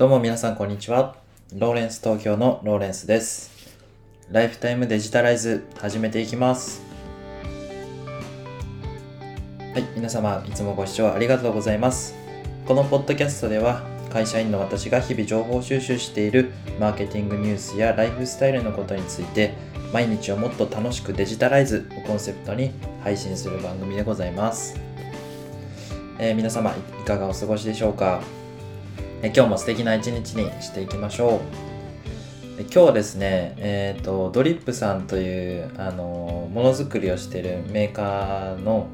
どうも皆さんこんにちは。ローレンス東京のローレンスです。ライフタイムデジタライズ始めていきます。はい、皆様いつもご視聴ありがとうございます。このポッドキャストでは会社員の私が日々情報収集しているマーケティングニュースやライフスタイルのことについて毎日をもっと楽しくデジタライズをコンセプトに配信する番組でございます。えー皆様いかがお過ごしでしょうか？え今日も素敵な一日にしていきましょう。今日はですね、えっ、と、ドリップさんという、あの、ものづくりをしているメーカーの、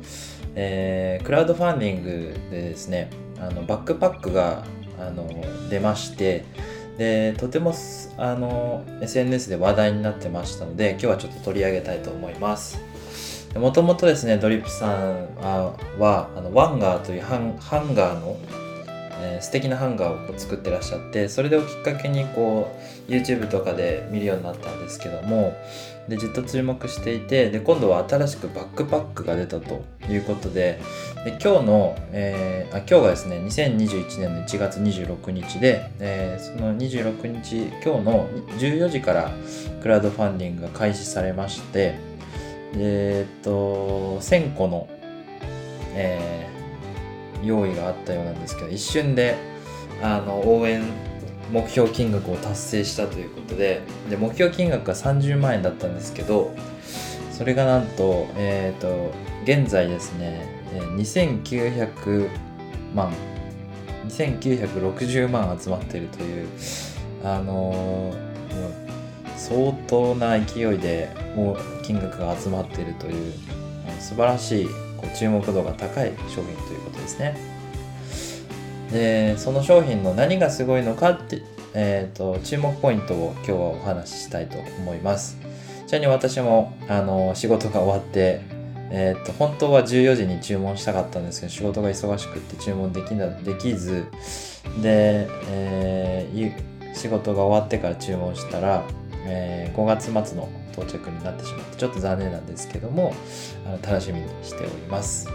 えークラウドファンディングでですね、あの、バックパックが、あの、出まして、で、とても、あの、SNS で話題になってましたので、今日はちょっと取り上げたいと思います。もともとですね、ドリップさんは、あのワンガーというハンハンガーの、えー素敵なハンガーをこう作ってらっしゃってそれをきっかけにこう YouTube とかで見るようになったんですけどもでずっと注目していてで今度は新しくバックパックが出たということでで今日の、えーあ今日がですね2021年の1月26日で、えーその26日今日の14時からクラウドファンディングが開始されましてえーっと1000個の、えー用意があったようなんですけど一瞬であの応援目標金額を達成したということでで目標金額が30万円だったんですけどそれがなんと,、えー、と現在ですね2900万2960万集まっているというあのー相当な勢いでもう金額が集まっているという素晴らしいこう注目度が高い商品ということですね。でその商品の何がすごいのかって、えー、と注目ポイントを今日はお話ししたいと思います。ちなみに私もあの仕事が終わって、えー、と本当は14時に注文したかったんですけど仕事が忙しくって注文できなできずで、えー仕事が終わってから注文したら、えー5月末の到着になってしまってちょっと残念なんですけどもあの楽しみにしております。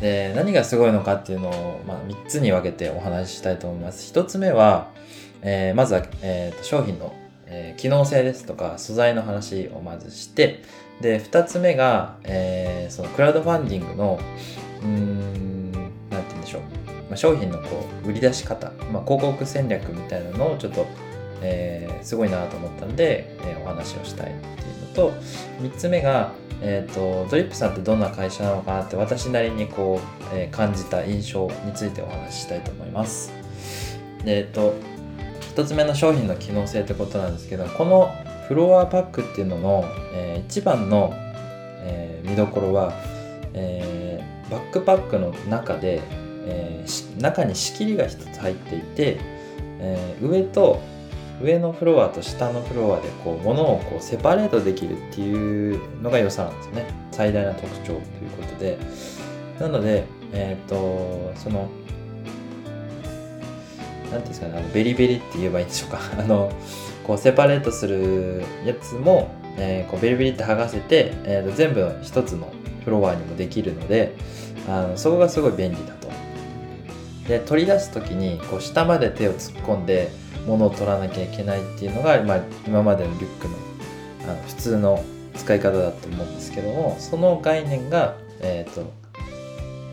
で何がすごいのかっていうのを、まあ、3つに分けてお話ししたいと思います。1つ目は、えーまずは、えーと商品の、えー機能性ですとか素材の話をまずしてで2つ目が、えーそのクラウドファンディングのうーんなんて言うんでしょう、まあ、商品のこう売り出し方、まあ、広告戦略みたいなのをちょっと、えーすごいなと思ったんで、えーお話をしたいっていうのと3つ目がえー、とドリップさんってどんな会社なのかなって私なりにこう、えー感じた印象についてお話ししたいと思います。えっ、と1つ目の商品の機能性ってことなんですけどこのフロアパックっていうのの、えー一番の、えー見どころは、えーバックパックの中で、えー中に仕切りが1つ入っていて、えー上と上のフロアと下のフロアでこう物をこうセパレートできるっていうのが良さなんですね。最大な特徴ということで。なのでえっ、とそのなんていうんですかねあのベリベリって言えばいいんでしょうか。あのこうセパレートするやつも、えーこうベリベリって剥がせて、えーと全部一つのフロアにもできるのであのそこがすごい便利だと。で取り出す時にこう下まで手を突っ込んで物を取らなきゃいけないっていうのが、まあ、今までのリュックのあの普通の使い方だと思うんですけどもその概念が、えーと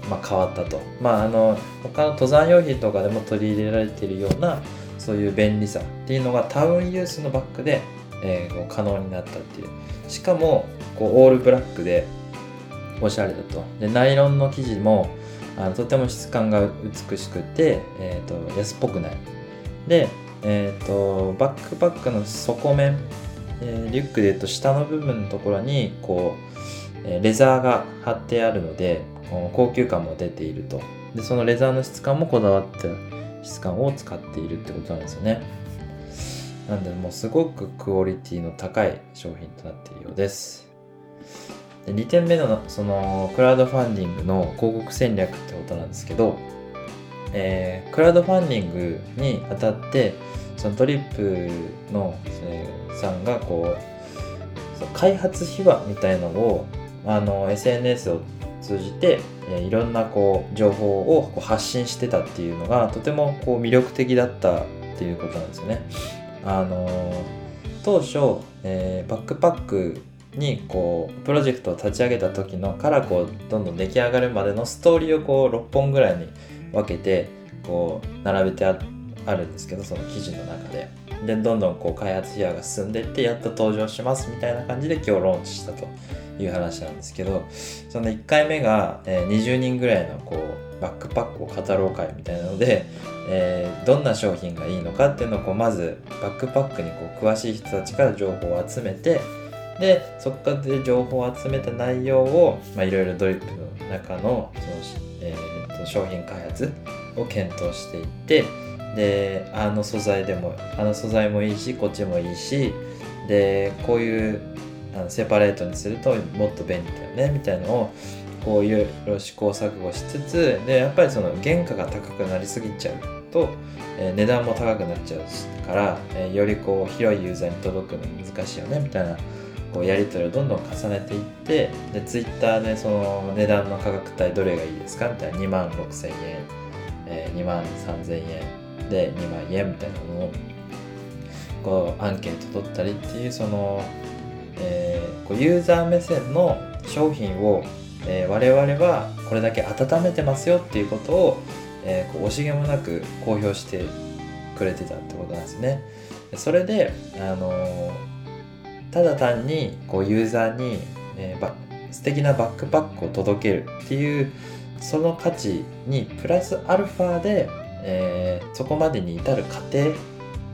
まあ、変わったと、まあ、あの他の登山用品とかでも取り入れられているようなそういう便利さっていうのがタウンユースのバッグで、えー可能になったっていう。しかもこうオールブラックでおしゃれだと。でナイロンの生地もあのとても質感が美しくて、えー、と安っぽくない。で、えー、とバックパックの底面、えーリュックでいうと下の部分のところにこう、レザーが貼ってあるので高級感も出ていると。でそのレザーの質感もこだわった質感を使っているってことなんですよね。なんでもうすごくクオリティの高い商品となっているようです。で2点目のそのクラウドファンディングの広告戦略ってことなんですけど、えークラウドファンディングにあたってそのトリップの、えーさんがこう開発秘話みたいのをあの SNS を通じて、えーいろんなこう情報をこう発信してたっていうのがとてもこう魅力的だったっていうことなんですよね。あのー当初、えーバックパックにこうプロジェクトを立ち上げた時のからこうどんどん出来上がるまでのストーリーをこう6本ぐらいに分けてこう並べてあるんですけどその記事の中で。でどんどんこう開発費用が進んでいってやっと登場しますみたいな感じで今日ローンチしたという話なんですけどその1回目が、え20人ぐらいのこうバックパックを語ろう会みたいなので、えーどんな商品がいいのかっていうのをこうまずバックパックにこう詳しい人たちから情報を集めてでそこからで情報を集めた内容をいろいろドリップの中のその、えーと商品開発を検討していってであの素材でもあの素材もいいしこっちもいいしでこういうあのセパレートにするともっと便利だよねみたいなのをこういろいろ試行錯誤しつつでやっぱりその原価が高くなりすぎちゃうと、えー値段も高くなっちゃうから、えーよりこう広いユーザーに届くの難しいよねみたいなこうやり取りをどんどん重ねていってでツイッターでその値段の価格帯どれがいいですかみたいな2万6000円、えー2万3000円で2万円みたいなのをこうアンケート取ったりっていうその、えーこうユーザー目線の商品を、えー我々はこれだけ温めてますよっていうことを、えーこう惜しげもなく公表してくれてたってことなんですね。それで、あのーただ単にこうユーザーに、えーば素敵なバックパックを届けるっていうその価値にプラスアルファで、えーそこまでに至る過程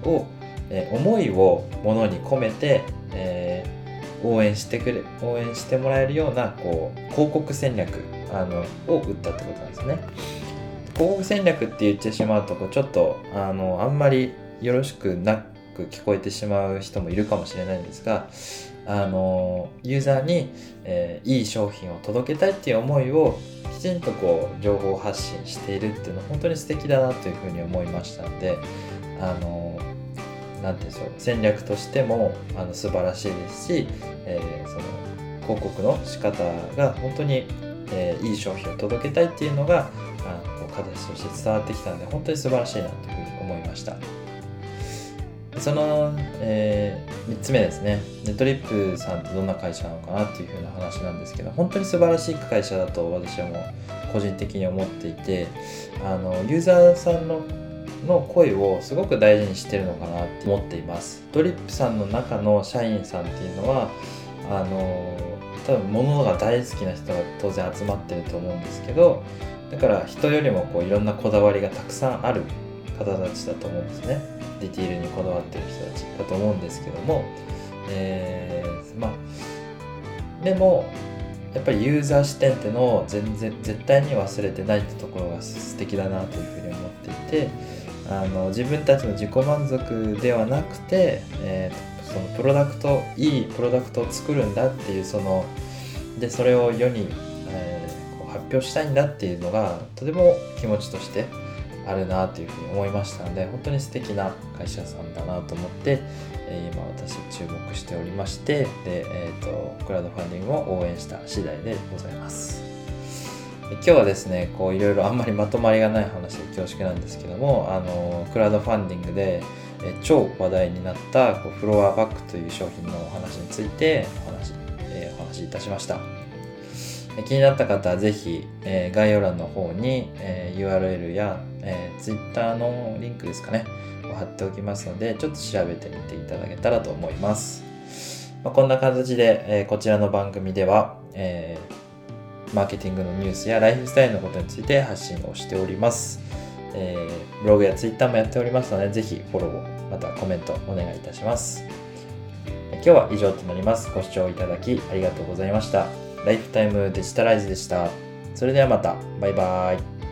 を、えー思いをものに込めて、えー応援してくれ応援してもらえるようなこう広告戦略あのを打ったってことなんですね。広告戦略って言ってしまうとこうちょっとあのあんまりよろしくなく聞こえてしまう人もいるかもしれないんですがあのユーザーに、えーいい商品を届けたいっていう思いをきちんとこう情報発信しているっていうのは本当に素敵だなというふうに思いましたのであのなんていうんでしょう戦略としてもあの素晴らしいですし、えーその広告の仕方が本当に、えーいい商品を届けたいっていうのがあこう形として伝わってきたので本当に素晴らしいなというふうに思いました。その、え3つ目ですね。ネットリップさんってどんな会社なのかなっていう風な話なんですけど本当に素晴らしい会社だと私はもう個人的に思っていてあのユーザーさんのの声をすごく大事にしてるのかなって思っています。ドリップさんの中の社員さんっていうのはあの多分物が大好きな人が当然集まってると思うんですけどだから人よりもこういろんなこだわりがたくさんある方たちだと思うんですね。ディティールにこだわってる人たちだと思うんですけども、えーまあでもやっぱりユーザー視点っていうのを全然絶対に忘れてないってところが素敵だなというふうに思っていてあの自分たちの自己満足ではなくて、えーそのプロダクトいいプロダクトを作るんだっていうそのでそれを世に、えーこう発表したいんだっていうのがとても気持ちとしてあるなというふうに思いましたので本当に素敵な会社さんだなと思って、え今私注目しておりましてで、えー、とクラウドファンディングを応援した次第でございます。今日はですねこういろいろあんまりまとまりがない話で恐縮なんですけどもあのクラウドファンディングでえ超話題になったこうフロアバッグという商品のお話についてお話,、えーお話しいたしました。気になった方はぜひ、えー概要欄の方に、えー URL や、えー Twitter のリンクですかねを貼っておきますのでちょっと調べてみていただけたらと思います。まあ、こんな形で、えこちらの番組では、えマーケティングのニュースやライフスタイルのことについて発信をしております。えブログやツイッターもやっておりますので、ぜひフォロー、またコメントお願いいたします。今日は以上となります。ご視聴いただきありがとうございました。ライフタイムデジタライズでした。それではまた。バイバイ。